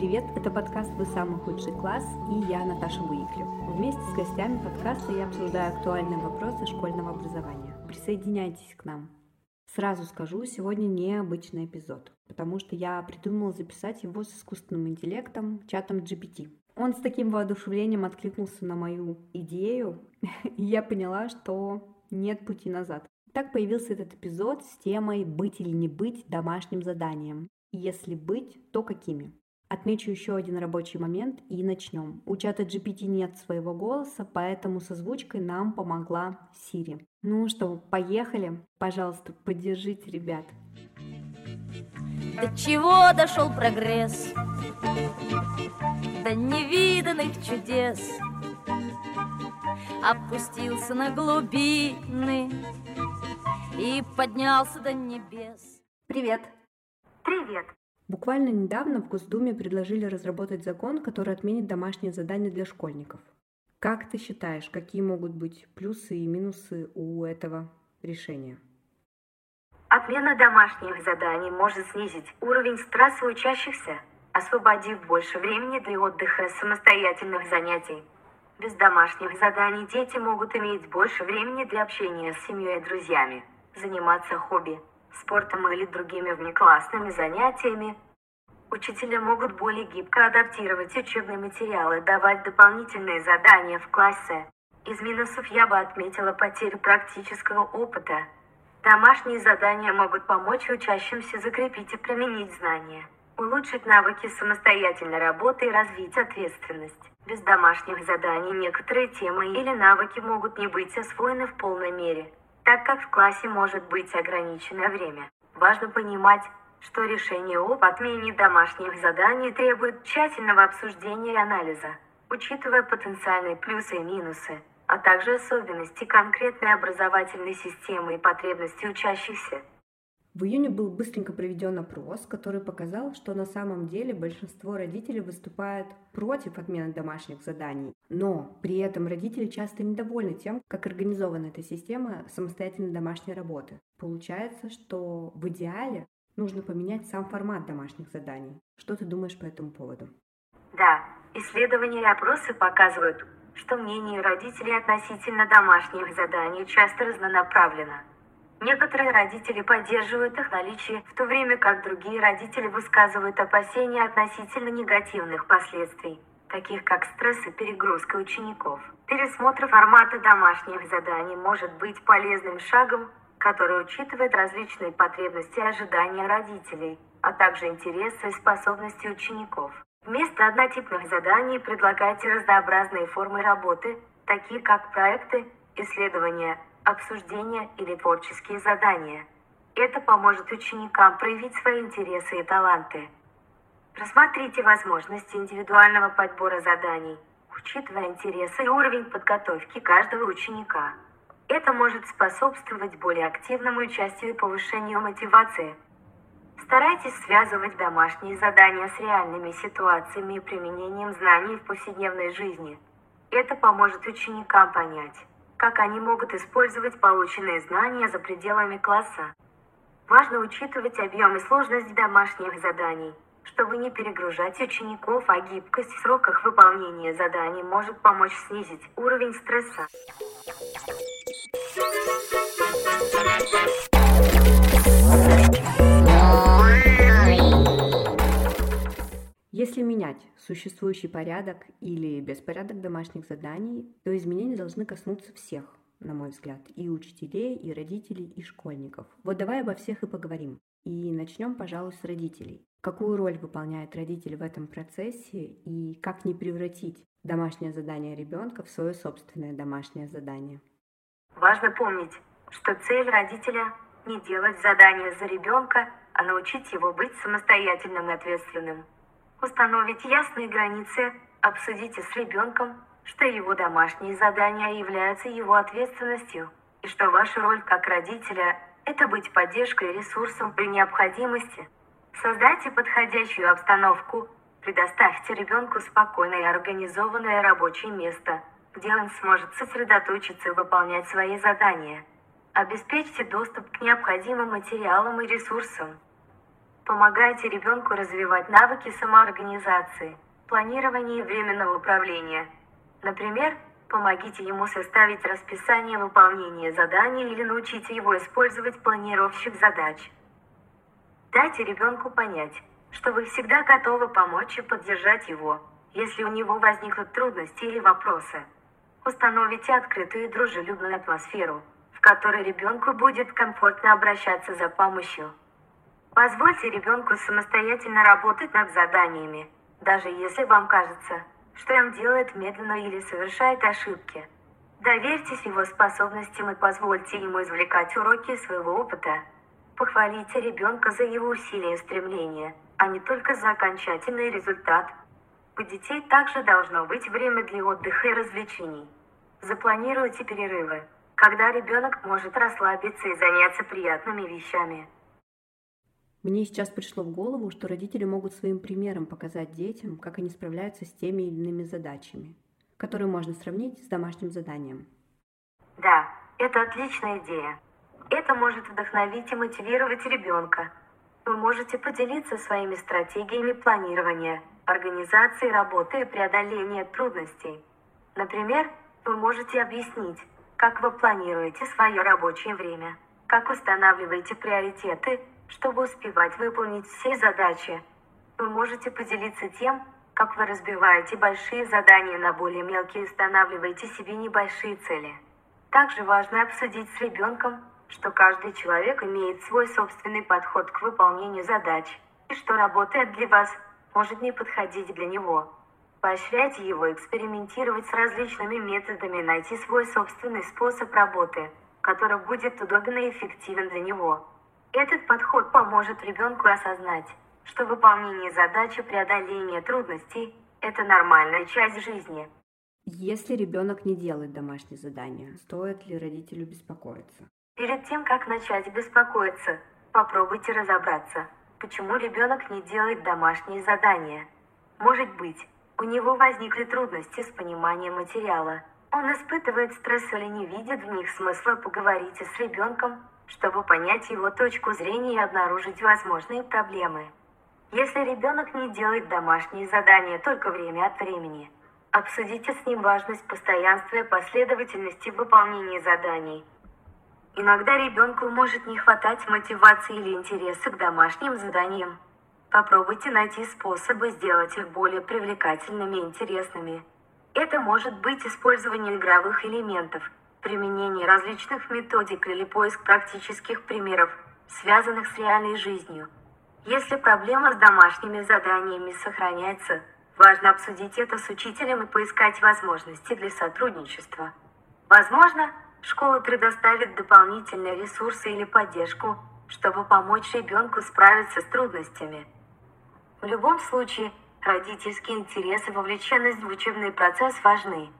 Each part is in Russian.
Привет, это подкаст «Вы самый худший класс» и я, Наташа Буиклю. Вместе с гостями подкаста я обсуждаю актуальные вопросы школьного образования. Присоединяйтесь к нам. Сразу скажу, сегодня необычный эпизод, потому что я придумала записать его с искусственным интеллектом, чатом GPT. Он с таким воодушевлением откликнулся на мою идею, и я поняла, что нет пути назад. Так появился этот эпизод с темой «Быть или не быть домашним заданием». Если быть, то какими? Отмечу еще один рабочий момент и начнем. У чата GPT нет своего голоса, поэтому с озвучкой нам помогла Сири. Ну что, поехали? Пожалуйста, поддержите ребят. До чего дошел прогресс? До невиданных чудес Опустился на глубины И поднялся до небес Привет! Привет! Буквально недавно в Госдуме предложили разработать закон, который отменит домашние задания для школьников. Как ты считаешь, какие могут быть плюсы и минусы у этого решения? Отмена домашних заданий может снизить уровень стресса учащихся, освободив больше времени для отдыха и самостоятельных занятий. Без домашних заданий дети могут иметь больше времени для общения с семьей и друзьями, заниматься хобби, спортом или другими внеклассными занятиями. Учителя могут более гибко адаптировать учебные материалы, давать дополнительные задания в классе. Из минусов я бы отметила потерю практического опыта. Домашние задания могут помочь учащимся закрепить и применить знания, улучшить навыки самостоятельной работы и развить ответственность. Без домашних заданий некоторые темы или навыки могут не быть освоены в полной мере – так как в классе может быть ограниченное время. Важно понимать, что решение об отмене домашних заданий требует тщательного обсуждения и анализа, учитывая потенциальные плюсы и минусы, а также особенности конкретной образовательной системы и потребности учащихся. В июне был быстренько проведен опрос, который показал, что на самом деле большинство родителей выступает против отмены домашних заданий. Но при этом родители часто недовольны тем, как организована эта система самостоятельной домашней работы. Получается, что в идеале нужно поменять сам формат домашних заданий. Что ты думаешь по этому поводу? Да, исследования и опросы показывают, что мнение родителей относительно домашних заданий часто разнонаправленно. Некоторые родители поддерживают их наличие, в то время как другие родители высказывают опасения относительно негативных последствий, таких как стресс и перегрузка учеников. Пересмотр формата домашних заданий может быть полезным шагом, который учитывает различные потребности и ожидания родителей, а также интересы и способности учеников. Вместо однотипных заданий предлагайте разнообразные формы работы, такие как проекты, исследования, обсуждения или творческие задания. Это поможет ученикам проявить свои интересы и таланты. Рассмотрите возможности индивидуального подбора заданий, учитывая интересы и уровень подготовки каждого ученика. Это может способствовать более активному участию и повышению мотивации. Старайтесь связывать домашние задания с реальными ситуациями и применением знаний в повседневной жизни. Это поможет ученикам понять, как они могут использовать полученные знания за пределами класса. Важно учитывать объем и сложность домашних заданий, чтобы не перегружать учеников, а гибкость в сроках выполнения заданий может помочь снизить уровень стресса. Если менять существующий порядок или беспорядок домашних заданий, то изменения должны коснуться всех, на мой взгляд, и учителей, и родителей, и школьников. Вот давай обо всех и поговорим. И начнем, пожалуй, с родителей. Какую роль выполняет родитель в этом процессе и как не превратить домашнее задание ребенка в свое собственное домашнее задание? Важно помнить, что цель родителя не делать задание за ребенка, а научить его быть самостоятельным и ответственным. Установить ясные границы, обсудите с ребенком, что его домашние задания являются его ответственностью, и что ваша роль как родителя – это быть поддержкой и ресурсом при необходимости. Создайте подходящую обстановку, предоставьте ребенку спокойное и организованное рабочее место, где он сможет сосредоточиться и выполнять свои задания. Обеспечьте доступ к необходимым материалам и ресурсам. Помогайте ребенку развивать навыки самоорганизации, планирования и временного управления. Например, помогите ему составить расписание выполнения задания или научите его использовать планировщик задач. Дайте ребенку понять, что вы всегда готовы помочь и поддержать его, если у него возникнут трудности или вопросы. Установите открытую и дружелюбную атмосферу, в которой ребенку будет комфортно обращаться за помощью. Позвольте ребенку самостоятельно работать над заданиями, даже если вам кажется, что он делает медленно или совершает ошибки. Доверьтесь его способностям и позвольте ему извлекать уроки своего опыта. Похвалите ребенка за его усилия и стремления, а не только за окончательный результат. У детей также должно быть время для отдыха и развлечений. Запланируйте перерывы, когда ребенок может расслабиться и заняться приятными вещами. Мне сейчас пришло в голову, что родители могут своим примером показать детям, как они справляются с теми или иными задачами, которые можно сравнить с домашним заданием. Да, это отличная идея. Это может вдохновить и мотивировать ребенка. Вы можете поделиться своими стратегиями планирования, организации работы и преодоления трудностей. Например, вы можете объяснить, как вы планируете свое рабочее время, как устанавливаете приоритеты чтобы успевать выполнить все задачи. Вы можете поделиться тем, как вы разбиваете большие задания на более мелкие и устанавливаете себе небольшие цели. Также важно обсудить с ребенком, что каждый человек имеет свой собственный подход к выполнению задач, и что работает для вас, может не подходить для него. Поощряйте его экспериментировать с различными методами, найти свой собственный способ работы, который будет удобен и эффективен для него. Этот подход поможет ребенку осознать, что выполнение задачи преодоления трудностей – это нормальная часть жизни. Если ребенок не делает домашние задания, стоит ли родителю беспокоиться? Перед тем, как начать беспокоиться, попробуйте разобраться, почему ребенок не делает домашние задания. Может быть, у него возникли трудности с пониманием материала. Он испытывает стресс или не видит в них смысла поговорить с ребенком чтобы понять его точку зрения и обнаружить возможные проблемы. Если ребенок не делает домашние задания только время от времени, обсудите с ним важность постоянства и последовательности выполнения заданий. Иногда ребенку может не хватать мотивации или интереса к домашним заданиям. Попробуйте найти способы сделать их более привлекательными и интересными. Это может быть использование игровых элементов – применение различных методик или поиск практических примеров, связанных с реальной жизнью. Если проблема с домашними заданиями сохраняется, важно обсудить это с учителем и поискать возможности для сотрудничества. Возможно, школа предоставит дополнительные ресурсы или поддержку, чтобы помочь ребенку справиться с трудностями. В любом случае, родительский интерес и вовлеченность в учебный процесс важны.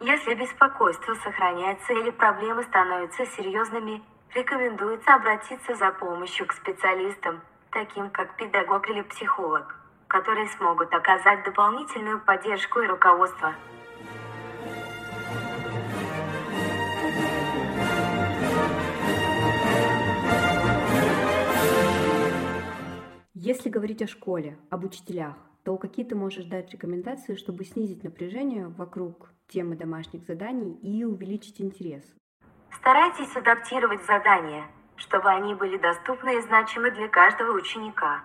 Если беспокойство сохраняется или проблемы становятся серьезными, рекомендуется обратиться за помощью к специалистам, таким как педагог или психолог, которые смогут оказать дополнительную поддержку и руководство. Если говорить о школе, об учителях, то какие ты можешь дать рекомендации, чтобы снизить напряжение вокруг темы домашних заданий и увеличить интерес? Старайтесь адаптировать задания, чтобы они были доступны и значимы для каждого ученика.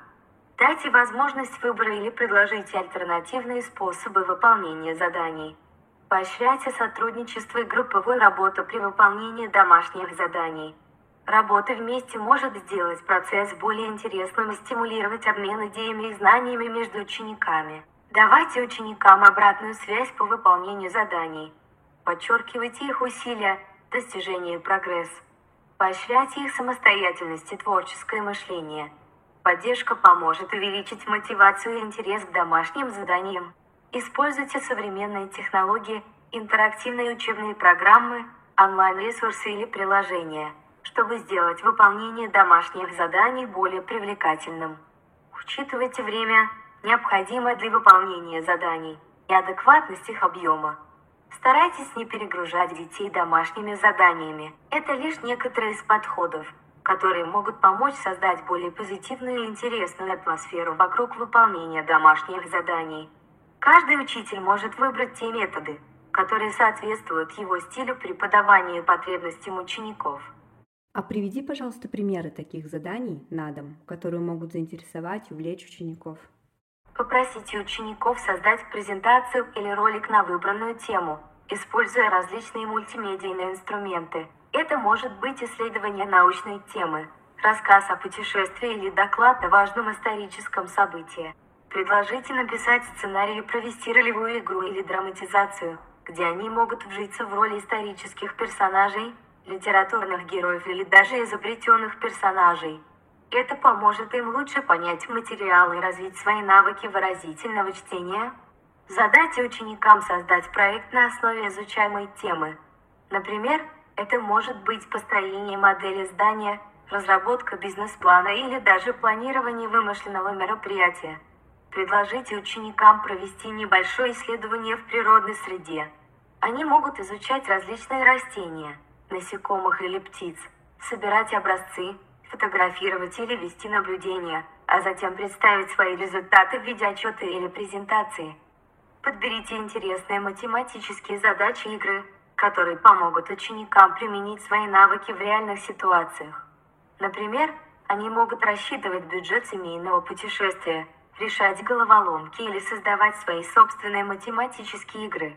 Дайте возможность выбора или предложите альтернативные способы выполнения заданий. Поощряйте сотрудничество и групповую работу при выполнении домашних заданий. Работа вместе может сделать процесс более интересным и стимулировать обмен идеями и знаниями между учениками. Давайте ученикам обратную связь по выполнению заданий. Подчеркивайте их усилия, достижение и прогресс. Поощряйте их самостоятельность и творческое мышление. Поддержка поможет увеличить мотивацию и интерес к домашним заданиям. Используйте современные технологии, интерактивные учебные программы, онлайн-ресурсы или приложения – чтобы сделать выполнение домашних заданий более привлекательным. Учитывайте время, необходимое для выполнения заданий, и адекватность их объема. Старайтесь не перегружать детей домашними заданиями. Это лишь некоторые из подходов, которые могут помочь создать более позитивную и интересную атмосферу вокруг выполнения домашних заданий. Каждый учитель может выбрать те методы, которые соответствуют его стилю преподавания и потребностям учеников. А приведи, пожалуйста, примеры таких заданий на дом, которые могут заинтересовать и увлечь учеников. Попросите учеников создать презентацию или ролик на выбранную тему, используя различные мультимедийные инструменты. Это может быть исследование научной темы, рассказ о путешествии или доклад о важном историческом событии. Предложите написать сценарий и провести ролевую игру или драматизацию, где они могут вжиться в роли исторических персонажей, литературных героев или даже изобретенных персонажей. Это поможет им лучше понять материал и развить свои навыки выразительного чтения. Задайте ученикам создать проект на основе изучаемой темы. Например, это может быть построение модели здания, разработка бизнес-плана или даже планирование вымышленного мероприятия. Предложите ученикам провести небольшое исследование в природной среде. Они могут изучать различные растения, насекомых или птиц, собирать образцы, фотографировать или вести наблюдения, а затем представить свои результаты в виде отчета или презентации. Подберите интересные математические задачи игры, которые помогут ученикам применить свои навыки в реальных ситуациях. Например, они могут рассчитывать бюджет семейного путешествия – решать головоломки или создавать свои собственные математические игры.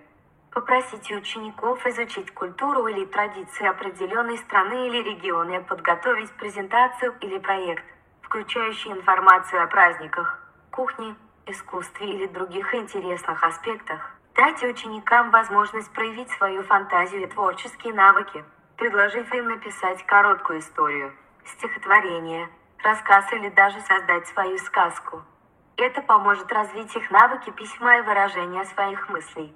Попросите учеников изучить культуру или традиции определенной страны или региона и подготовить презентацию или проект, включающий информацию о праздниках, кухне, искусстве или других интересных аспектах. Дайте ученикам возможность проявить свою фантазию и творческие навыки, предложив им написать короткую историю, стихотворение, рассказ или даже создать свою сказку. Это поможет развить их навыки письма и выражения своих мыслей.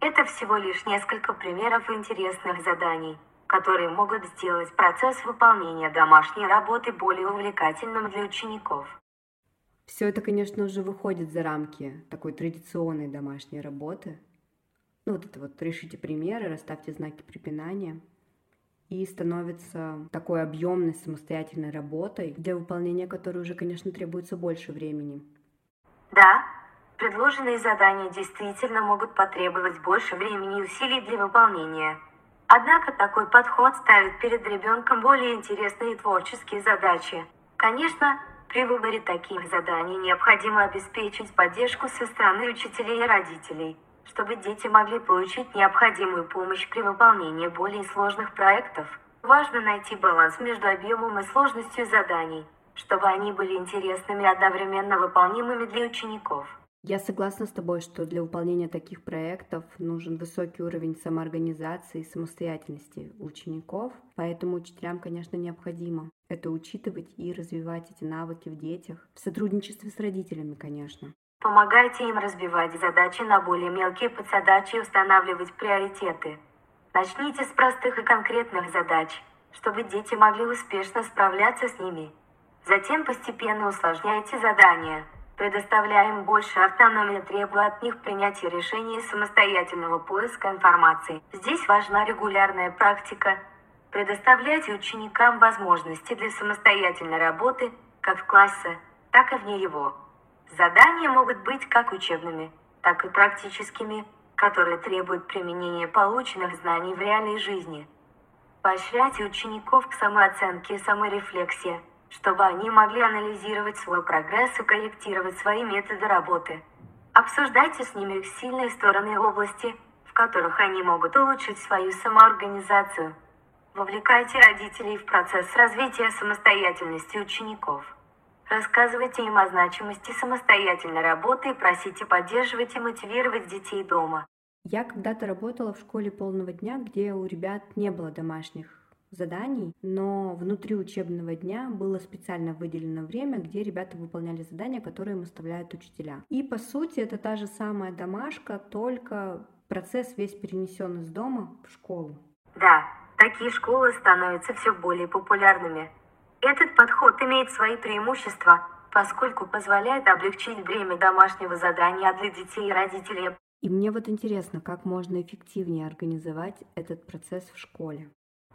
Это всего лишь несколько примеров интересных заданий, которые могут сделать процесс выполнения домашней работы более увлекательным для учеников. Все это, конечно, уже выходит за рамки такой традиционной домашней работы. Ну, вот это вот решите примеры, расставьте знаки препинания. И становится такой объемной самостоятельной работой, для выполнения которой уже, конечно, требуется больше времени. Да, предложенные задания действительно могут потребовать больше времени и усилий для выполнения. Однако такой подход ставит перед ребенком более интересные творческие задачи. Конечно, при выборе таких заданий необходимо обеспечить поддержку со стороны учителей и родителей, чтобы дети могли получить необходимую помощь при выполнении более сложных проектов. Важно найти баланс между объемом и сложностью заданий чтобы они были интересными и одновременно выполнимыми для учеников. Я согласна с тобой, что для выполнения таких проектов нужен высокий уровень самоорганизации и самостоятельности учеников, поэтому учителям, конечно, необходимо это учитывать и развивать эти навыки в детях, в сотрудничестве с родителями, конечно. Помогайте им разбивать задачи на более мелкие подзадачи и устанавливать приоритеты. Начните с простых и конкретных задач, чтобы дети могли успешно справляться с ними Затем постепенно усложняйте задания, предоставляя им больше автономии, требуя от них принятия решений и самостоятельного поиска информации. Здесь важна регулярная практика. Предоставляйте ученикам возможности для самостоятельной работы как в классе, так и вне его. Задания могут быть как учебными, так и практическими, которые требуют применения полученных знаний в реальной жизни. Поощряйте учеников к самооценке и саморефлексии – чтобы они могли анализировать свой прогресс и корректировать свои методы работы. Обсуждайте с ними их сильные стороны области, в которых они могут улучшить свою самоорганизацию. Вовлекайте родителей в процесс развития самостоятельности учеников. Рассказывайте им о значимости самостоятельной работы и просите поддерживать и мотивировать детей дома. Я когда-то работала в школе полного дня, где у ребят не было домашних заданий, но внутри учебного дня было специально выделено время, где ребята выполняли задания, которые им оставляют учителя. И по сути это та же самая домашка, только процесс весь перенесен из дома в школу. Да, такие школы становятся все более популярными. Этот подход имеет свои преимущества, поскольку позволяет облегчить время домашнего задания для детей и родителей. И мне вот интересно, как можно эффективнее организовать этот процесс в школе.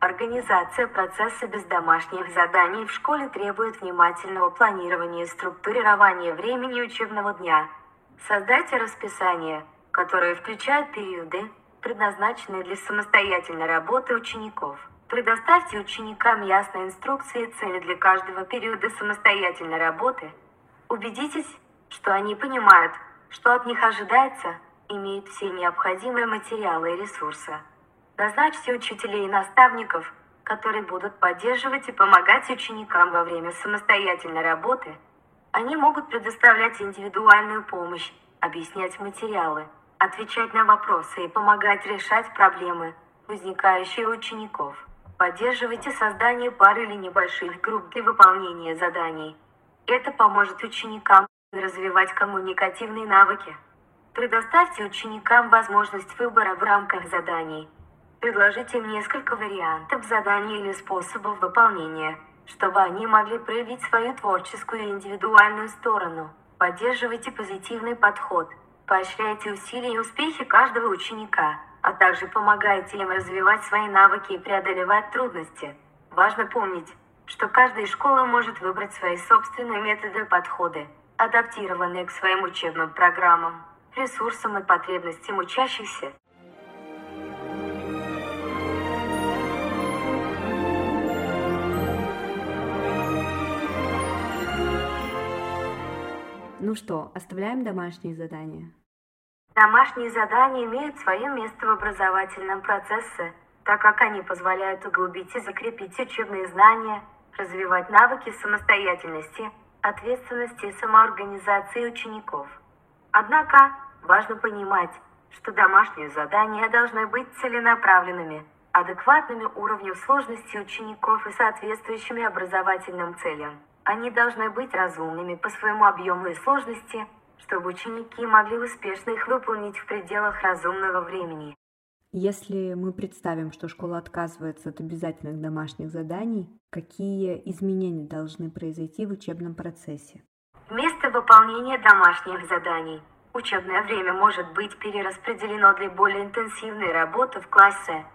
Организация процесса без домашних заданий в школе требует внимательного планирования и структурирования времени учебного дня. Создайте расписание, которое включает периоды, предназначенные для самостоятельной работы учеников. Предоставьте ученикам ясные инструкции и цели для каждого периода самостоятельной работы. Убедитесь, что они понимают, что от них ожидается, имеют все необходимые материалы и ресурсы. Назначьте учителей и наставников, которые будут поддерживать и помогать ученикам во время самостоятельной работы. Они могут предоставлять индивидуальную помощь, объяснять материалы, отвечать на вопросы и помогать решать проблемы, возникающие у учеников. Поддерживайте создание пар или небольших групп для выполнения заданий. Это поможет ученикам развивать коммуникативные навыки. Предоставьте ученикам возможность выбора в рамках заданий. Предложите им несколько вариантов заданий или способов выполнения, чтобы они могли проявить свою творческую и индивидуальную сторону. Поддерживайте позитивный подход. Поощряйте усилия и успехи каждого ученика, а также помогайте им развивать свои навыки и преодолевать трудности. Важно помнить, что каждая школа может выбрать свои собственные методы и подходы, адаптированные к своим учебным программам, ресурсам и потребностям учащихся. Ну что, оставляем домашние задания? Домашние задания имеют свое место в образовательном процессе, так как они позволяют углубить и закрепить учебные знания, развивать навыки самостоятельности, ответственности и самоорганизации учеников. Однако важно понимать, что домашние задания должны быть целенаправленными, адекватными уровню сложности учеников и соответствующими образовательным целям. Они должны быть разумными по своему объему и сложности, чтобы ученики могли успешно их выполнить в пределах разумного времени. Если мы представим, что школа отказывается от обязательных домашних заданий, какие изменения должны произойти в учебном процессе? Вместо выполнения домашних заданий учебное время может быть перераспределено для более интенсивной работы в классе.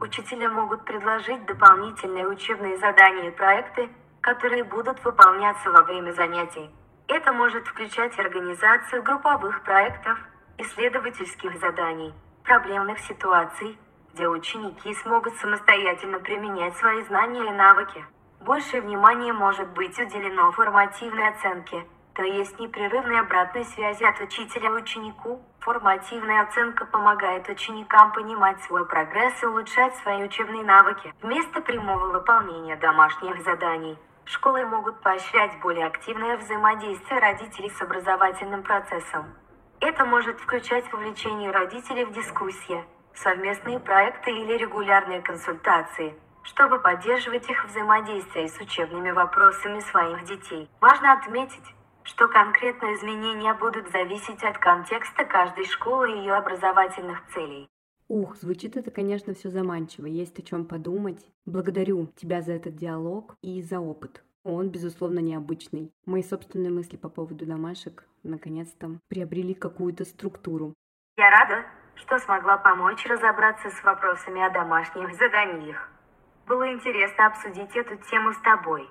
Учителя могут предложить дополнительные учебные задания и проекты, которые будут выполняться во время занятий. Это может включать организацию групповых проектов, исследовательских заданий, проблемных ситуаций, где ученики смогут самостоятельно применять свои знания и навыки. Большее внимание может быть уделено формативной оценке, то есть непрерывной обратной связи от учителя ученику. Формативная оценка помогает ученикам понимать свой прогресс и улучшать свои учебные навыки вместо прямого выполнения домашних заданий. Школы могут поощрять более активное взаимодействие родителей с образовательным процессом. Это может включать вовлечение родителей в дискуссии, совместные проекты или регулярные консультации, чтобы поддерживать их взаимодействие с учебными вопросами своих детей. Важно отметить, что конкретные изменения будут зависеть от контекста каждой школы и ее образовательных целей. Ух, звучит это, конечно, все заманчиво, есть о чем подумать. Благодарю тебя за этот диалог и за опыт. Он, безусловно, необычный. Мои собственные мысли по поводу домашек наконец-то приобрели какую-то структуру. Я рада, что смогла помочь разобраться с вопросами о домашних заданиях. Было интересно обсудить эту тему с тобой.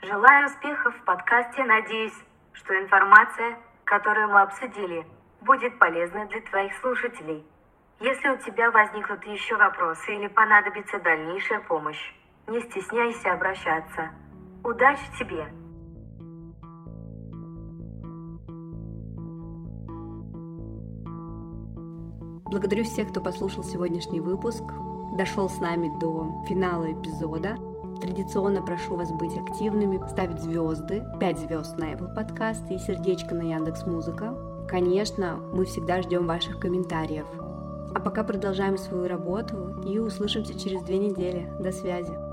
Желаю успехов в подкасте, надеюсь, что информация, которую мы обсудили, будет полезна для твоих слушателей. Если у тебя возникнут еще вопросы или понадобится дальнейшая помощь, не стесняйся обращаться. Удачи тебе! Благодарю всех, кто послушал сегодняшний выпуск, дошел с нами до финала эпизода. Традиционно прошу вас быть активными, ставить звезды, 5 звезд на Apple Podcast и сердечко на Яндекс Музыка. Конечно, мы всегда ждем ваших комментариев – а пока продолжаем свою работу и услышимся через две недели. До связи.